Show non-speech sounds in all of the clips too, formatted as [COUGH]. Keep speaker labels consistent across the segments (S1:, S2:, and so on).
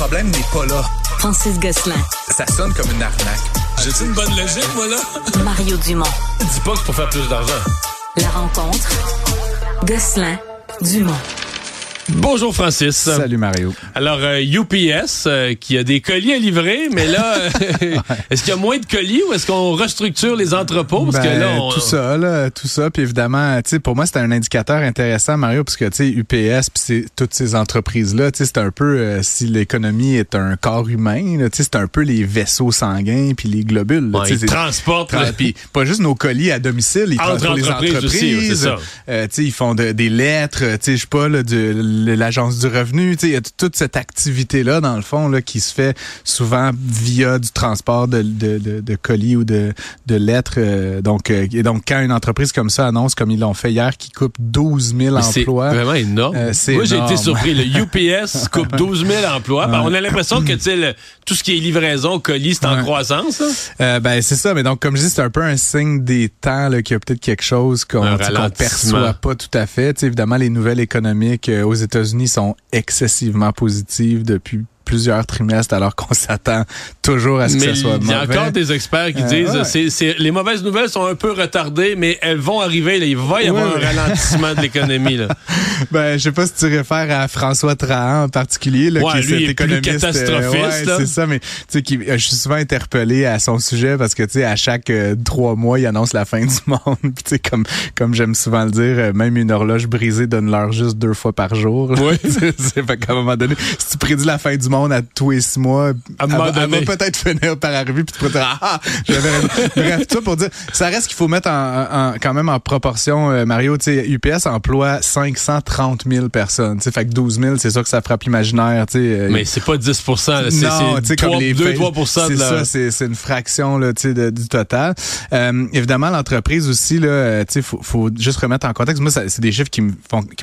S1: problème n'est pas là.
S2: Francis Gosselin.
S1: Ça sonne comme une arnaque.
S3: J'ai une bonne logique, moi, là? [LAUGHS]
S2: Mario Dumont.
S3: Dis pas que c'est pour faire plus d'argent.
S2: La rencontre. Gosselin. Dumont.
S3: Bonjour Francis.
S4: Salut Mario.
S3: Alors euh, UPS euh, qui a des colis à livrer, mais là, [LAUGHS] euh, est-ce qu'il y a moins de colis ou est-ce qu'on restructure les entrepôts? Parce
S4: Ben,
S3: que là, on,
S4: tout ça, là, tout ça, puis évidemment, tu sais, pour moi, c'est un indicateur intéressant, Mario, parce que tu sais, UPS, puis c'est toutes ces entreprises là, tu sais, c'est un peu euh, si l'économie est un corps humain, là, tu sais, c'est un peu les vaisseaux sanguins puis les globules. là,
S3: Ouais, ils transportent.
S4: Tra-
S3: là.
S4: Puis pas juste nos colis à domicile, ils
S3: Entre
S4: transportent les
S3: entreprises
S4: entreprises.
S3: ça.
S4: Euh, tu sais, ils font de- des lettres, euh, tu sais, je sais pas, là, de l'agence du revenu. Il y a toute cette activité-là, dans le fond, là, qui se fait souvent via du transport de, de, de, de colis ou de, de lettres. euh, donc, euh, et donc, quand une entreprise comme ça annonce, comme ils l'ont fait hier, qui coupe 12 000
S3: Mais C'est
S4: emplois.
S3: vraiment énorme.
S4: Euh,
S3: Moi, j'ai été surpris. Le [LAUGHS] UPS coupe 12 000 emplois. Ben, on a l'impression que tu sais, le- tout ce qui est livraison, colis, c'est en
S4: Ouais.
S3: croissance. là.
S4: Euh, ben c'est ça, mais donc comme je dis, c'est un peu un signe des temps là, qu'il y a peut-être quelque chose qu'on
S3: ralentissement.
S4: perçoit pas tout à fait. Tu sais, évidemment, les nouvelles économiques euh, aux États-Unis sont excessivement positives depuis plusieurs trimestres, alors qu'on [LAUGHS] s'attend toujours à ce que
S3: Mais
S4: ça soit
S3: il y a
S4: mauvais.
S3: encore des experts qui
S4: Euh,
S3: disent
S4: ouais.
S3: les mauvaises nouvelles sont un peu retardées, mais elles vont arriver. là. Il va y avoir un ralentissement de l'économie. [LAUGHS]
S4: Ben, je sais pas si tu réfères à François Trahan en particulier, là,
S3: Ouais,
S4: qui est
S3: lui, est plus
S4: économiste. euh,
S3: catastrophiste,
S4: ouais, c'est ça, mais tu sais, qui- euh, je suis souvent interpellé à son sujet parce que tu sais, à chaque euh, trois mois, il annonce la fin [LAUGHS] du monde. Puis, comme comme j'aime souvent le dire, même une horloge brisée donne l'heure juste deux fois par jour.
S3: Oui.
S4: c'est qu'à un moment donné, si tu prédis la fin du monde à tous les six mois,
S3: À
S4: elle, va- elle va peut-être finir par arriver puis tu pourrais dire ah, ah. Bref, tout ça pour dire, ça reste qu'il faut mettre en, en- quand même en proportion, euh, Mario. Tu sais, UPS emploie 530 000 personnes. Tu sais, fait que 12 000, c'est sûr que ça frappe l'imaginaire. Tu sais, euh,
S3: Mais c'est pas 10 là, c'est,
S4: non, tu sais,
S3: c'est
S4: comme
S3: 3,
S4: les
S3: 2,
S4: faits,
S3: 3
S4: C'est
S3: de la...
S4: ça, c'est c'est une fraction là, tu sais, de- du total. Euh, évidemment, l'entreprise aussi, là, euh, tu sais, faut, faut juste remettre en contexte. Moi, ça- c'est des chiffres qui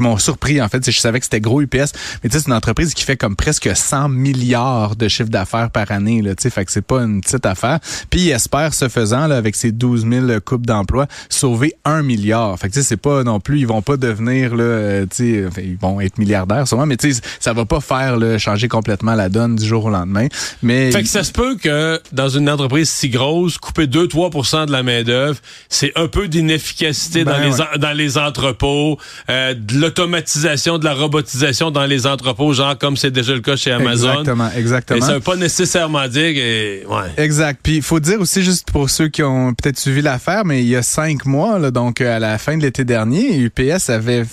S4: m'ont surpris en fait. Je savais que c'était gros UPS, mais tu sais, c'est une entreprise qui fait comme presque 100 milliards de chiffre d'affaires par année. Là, fait que c'est pas une petite affaire. Puis il espère, ce faisant, là, avec ses 12 000 coupes d'emplois, sauver un milliard. Fait que c'est pas non plus, ils vont pas devenir là, euh, ils vont être milliardaires sûrement, mais ça va pas faire là, changer complètement la donne du jour au lendemain. Mais
S3: Fait que ça se peut que dans une entreprise si grosse, couper 2-3% de la main-d'œuvre, c'est un peu d'inefficacité
S4: Ben
S3: dans, les
S4: ouais.
S3: dans les entrepôts, euh, de l'automatisation, de la robotisation dans les entrepôts, genre comme c'est déjà le cas chez Amazon.
S4: Exactement,
S3: Et
S4: exactement.
S3: ça veut pas nécessairement dire que. Ouais.
S4: Exact. Puis il faut dire aussi, juste pour ceux qui ont peut-être suivi l'affaire, mais il y a cinq mois, là, donc euh, à la fin de l'été dernier, UPS avait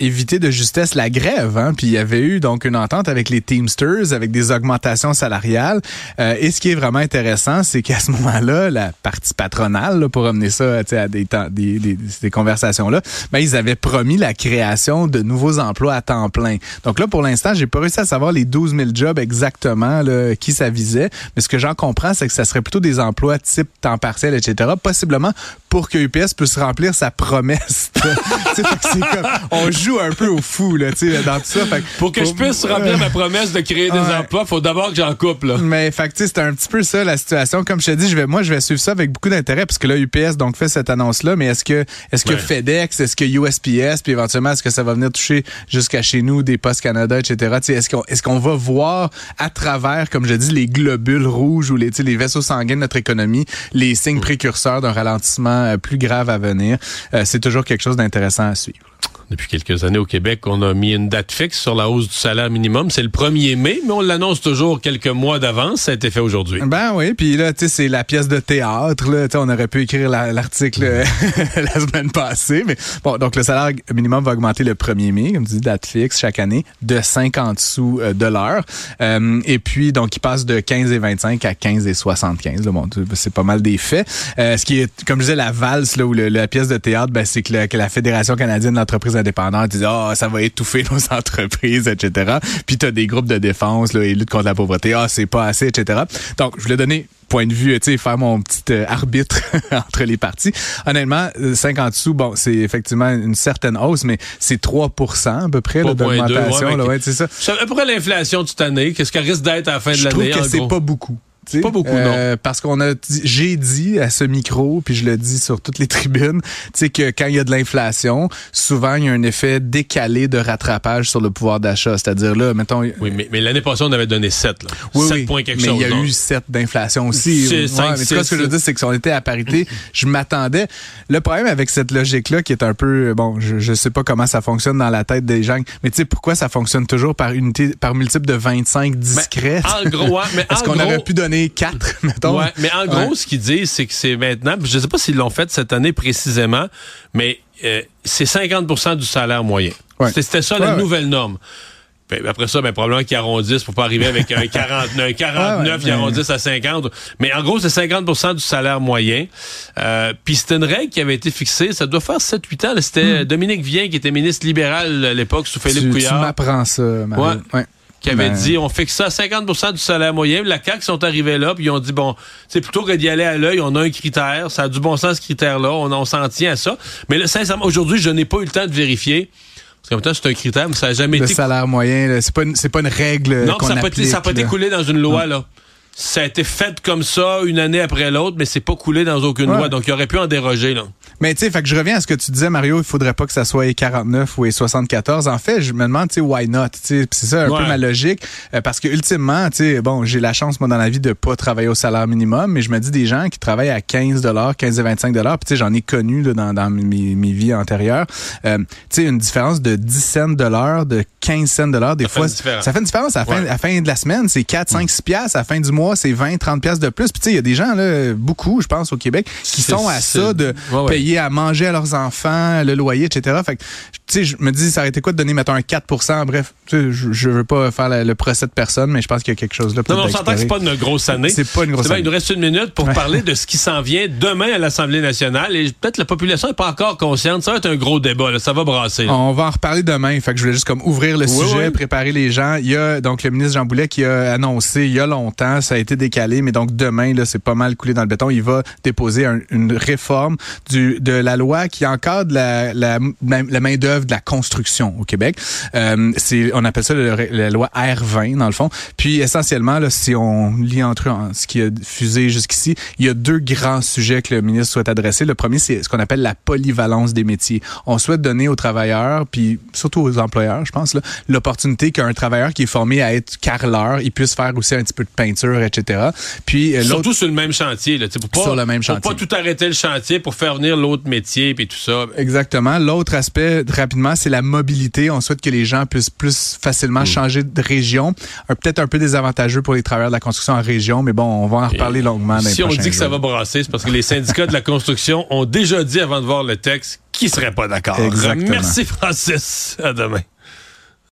S4: évité de justesse la grève. Hein, puis il y avait eu donc une entente avec les Teamsters, avec des augmentations salariales. Euh, et ce qui est vraiment intéressant, c'est qu'à ce moment-là, la partie patronale, là, pour amener ça tu sais, à des, temps- des, des, des conversations-là, ben, ils avaient promis la création de nouveaux emplois à temps plein. Donc là, pour l'instant, j'ai pas réussi à savoir les 12 000 jobs exactement là, qui ça visait, mais ce que j'en comprends, c'est que ça serait plutôt des emplois type temps partiel, etc., possiblement pour que UPS puisse remplir sa promesse. [LAUGHS] Comme, on joue un peu au fou là, tu sais, dans tout ça. Fait
S3: Pour que je puisse remplir ma promesse de créer des
S4: Ouais.
S3: emplois, faut d'abord que j'en coupe, là.
S4: mais c'est un petit peu ça la situation. Comme je te dis, je vais, moi, je vais suivre ça avec beaucoup d'intérêt parce que là, UPS donc fait cette annonce-là. Mais est-ce que, est-ce que
S3: Ouais.
S4: FedEx, est-ce que USPS, puis éventuellement, est-ce que ça va venir toucher jusqu'à chez nous, des Postes Canada, etc. Tu sais, est-ce qu'on, est-ce qu'on va voir à travers, comme je dis, les globules rouges ou les, les vaisseaux sanguins de notre économie, les signes précurseurs d'un ralentissement euh, plus grave à venir. Euh, c'est toujours quelque chose d'intéressant à suivre.
S3: Depuis quelques années au Québec, on a mis une date fixe sur la hausse du salaire minimum. C'est le 1er mai, mais on l'annonce toujours quelques mois d'avance. Ça a été fait aujourd'hui.
S4: Ben oui, puis là, tu sais, c'est la pièce de théâtre. Là, on aurait pu écrire la- l'article euh, [LAUGHS] la semaine passée, mais bon, donc le salaire minimum va augmenter le 1er mai, comme tu dis, date fixe chaque année, de 50 sous de l'heure. Euh, et puis, donc, il passe de 15 et 25 à 15 et 75. Là, bon, c'est pas mal des faits. Euh, ce qui est, comme je disais, la valse, là, ou la pièce de théâtre, ben, c'est que, la- que la Fédération canadienne indépendantes dit, ah, ça va étouffer [LAUGHS] nos entreprises, etc. Puis, tu as des groupes de défense, là, et lutte contre la pauvreté, ah, c'est pas assez, etc. Donc, je voulais donner point de vue, tu sais, faire mon petit euh, arbitre [LAUGHS] entre les parties. Honnêtement, euh, 50 sous, bon, c'est effectivement une certaine hausse, mais c'est 3 à peu près là,
S3: 3,2,
S4: d'augmentation.
S3: ouais,
S4: ouais, c'est ça.
S3: À peu près l'inflation cette année. Qu'est-ce qu'elle risque d'être à la fin de
S4: Je trouve
S3: l'année,
S4: que c'est pas beaucoup.
S3: Pas beaucoup,
S4: Euh, Parce qu'on a j'ai dit à ce micro, puis je le dis sur toutes les [LAUGHS] tribunes, tu sais que quand il y a de l'inflation, souvent il y a un effet décalé de rattrapage sur le pouvoir d'achat. C'est-à-dire là, mettons,
S3: Oui, mais, mais l'année passée, on avait donné 7. Là.
S4: oui,
S3: 7
S4: oui,
S3: points quelque
S4: mais
S3: chose.
S4: il y a eu 7 d'inflation aussi.
S3: C'est
S4: Ouais,
S3: cinq,
S4: mais tu vois,
S3: six,
S4: ce que je veux dire, c'est que si on était à parité, je m'attendais. Le problème avec cette logique-là, qui est un peu, bon, je, je sais pas comment ça fonctionne dans la tête des gens, mais tu sais, pourquoi ça fonctionne toujours par unité, par multiple de 25 discrets?
S3: En gros, mais [LAUGHS]
S4: Est-ce
S3: en
S4: qu'on
S3: gros,
S4: aurait pu donner 4, [LAUGHS] mettons?
S3: Ouais, mais en gros,
S4: Ouais.
S3: ce qu'ils disent, c'est que c'est maintenant, puis je sais pas s'ils l'ont fait cette année précisément, mais euh, c'est 50% du salaire moyen.
S4: Ouais.
S3: C'était- ça la nouvelle norme. Puis après ça, ben, probablement qu'ils arrondissent pour pas arriver avec un [LAUGHS] 49, un 49
S4: Ouais, ouais,
S3: ils arrondissent à 50. Mais en gros, c'est 50% du salaire moyen. Euh, Puis c'était une règle qui avait été fixée, ça doit faire 7-8 ans. C'était Dominique Vien qui était ministre libéral à l'époque sous Philippe
S4: Hmm. tu, tu
S3: Couillard
S4: m'apprends ça.
S3: Ouais. Qui avait
S4: Ben,
S3: dit on fixe ça à 50% du salaire moyen. La CAQ sont arrivés là, puis ils ont dit bon, c'est plutôt que d'y aller à l'œil, on a un critère, ça a du bon sens ce critère-là, on, on s'en tient à ça. Mais là, sincèrement, aujourd'hui, je n'ai pas eu le temps de vérifier. Parce qu'en même temps, c'est un critère, mais ça n'a jamais
S4: Le
S3: été.
S4: salaire moyen, là, c'est pas, une- c'est pas une règle
S3: Non, ça n'a pas, été- coulé dans une loi, là. Ça a été fait comme ça, une année après l'autre, mais c'est pas coulé dans aucune
S4: Ouais.
S3: loi. Donc, il aurait pu en déroger, là.
S4: Mais tu sais, fait que je reviens à ce que tu disais, Mario, il faudrait pas que ça soit les 49 ou les 74. En fait, je me demande, tu sais, why not? Tu sais, C'est ça un
S3: Ouais.
S4: peu ma logique. Euh, parce que ultimement, tu sais, bon, j'ai la chance, moi, dans la vie, de pas travailler au salaire minimum, mais je me dis des gens qui travaillent à 15 15 et 25 puis tu sais, j'en ai connu là, dans, dans mes, mes vies antérieures. Euh, tu sais, une différence de 10 cents de l'heure, de 15 cents de l'heure, des
S3: Ça fait
S4: fois,
S3: une différence.
S4: ça fait une différence. À la fin,
S3: Ouais.
S4: fin de la semaine, c'est 4, 5, 6 piastres. À la fin du mois, c'est 20, 30 piastres de plus. Puis tu sais, il y a des gens, là, beaucoup, je pense, au Québec, qui sont à ça de
S3: Ouais, ouais.
S4: Payer à manger à leurs enfants, le loyer, etc. Fait que, tu sais, je me dis, ça aurait été quoi de donner, mettons, un 4 Bref, tu sais, je, veux pas faire la- le procès de personne, mais je pense qu'il y a quelque chose là.
S3: Non, on s'entend que c'est pas une grosse année.
S4: C'est pas une grosse année.
S3: Il nous reste une minute pour parler de ce qui s'en vient demain à l'Assemblée nationale. Et peut-être la population n'est pas encore consciente. Ça va être un gros débat. là. Ça va brasser. là.
S4: On va en reparler demain. Fait que je voulais juste comme ouvrir le
S3: Oui,
S4: sujet,
S3: oui.
S4: préparer les gens. Il y a donc le ministre Jean Boulet qui a annoncé il y a longtemps, ça a été décalé, mais donc demain là, c'est pas mal coulé dans le béton. Il va déposer un- une réforme du de la loi qui encadre la la, la main d'œuvre de la construction au Québec. Euh, c'est on appelle ça le- la loi R20 dans le fond. Puis essentiellement là, si on lit entre eux en- ce qui a fusé jusqu'ici, il y a deux grands sujets que le ministre souhaite adresser. Le premier, c'est ce qu'on appelle la polyvalence des métiers. On souhaite donner aux travailleurs, puis surtout aux employeurs, je pense, là, l'opportunité qu'un travailleur qui est formé à être carreleur, il puisse faire aussi un petit peu de peinture, etc. Puis euh, l'autre
S3: Surtout sur le même chantier. Là, tu sais, pour pas,
S4: Sur le même
S3: pour
S4: chantier.
S3: pas tout arrêter le chantier pour faire venir l'autre métier et tout ça.
S4: Exactement. L'autre aspect, rapidement, c'est la mobilité. On souhaite que les gens puissent plus facilement
S3: Hmm.
S4: changer de région. Un- Peut-être un peu désavantageux pour les travailleurs de la construction en région, mais bon, on va en reparler longuement. dans les
S3: Si on dit que ça va brasser, c'est parce que les syndicats de la construction ont déjà dit avant de voir le texte qu'ils seraient pas d'accord. Merci Francis. À demain.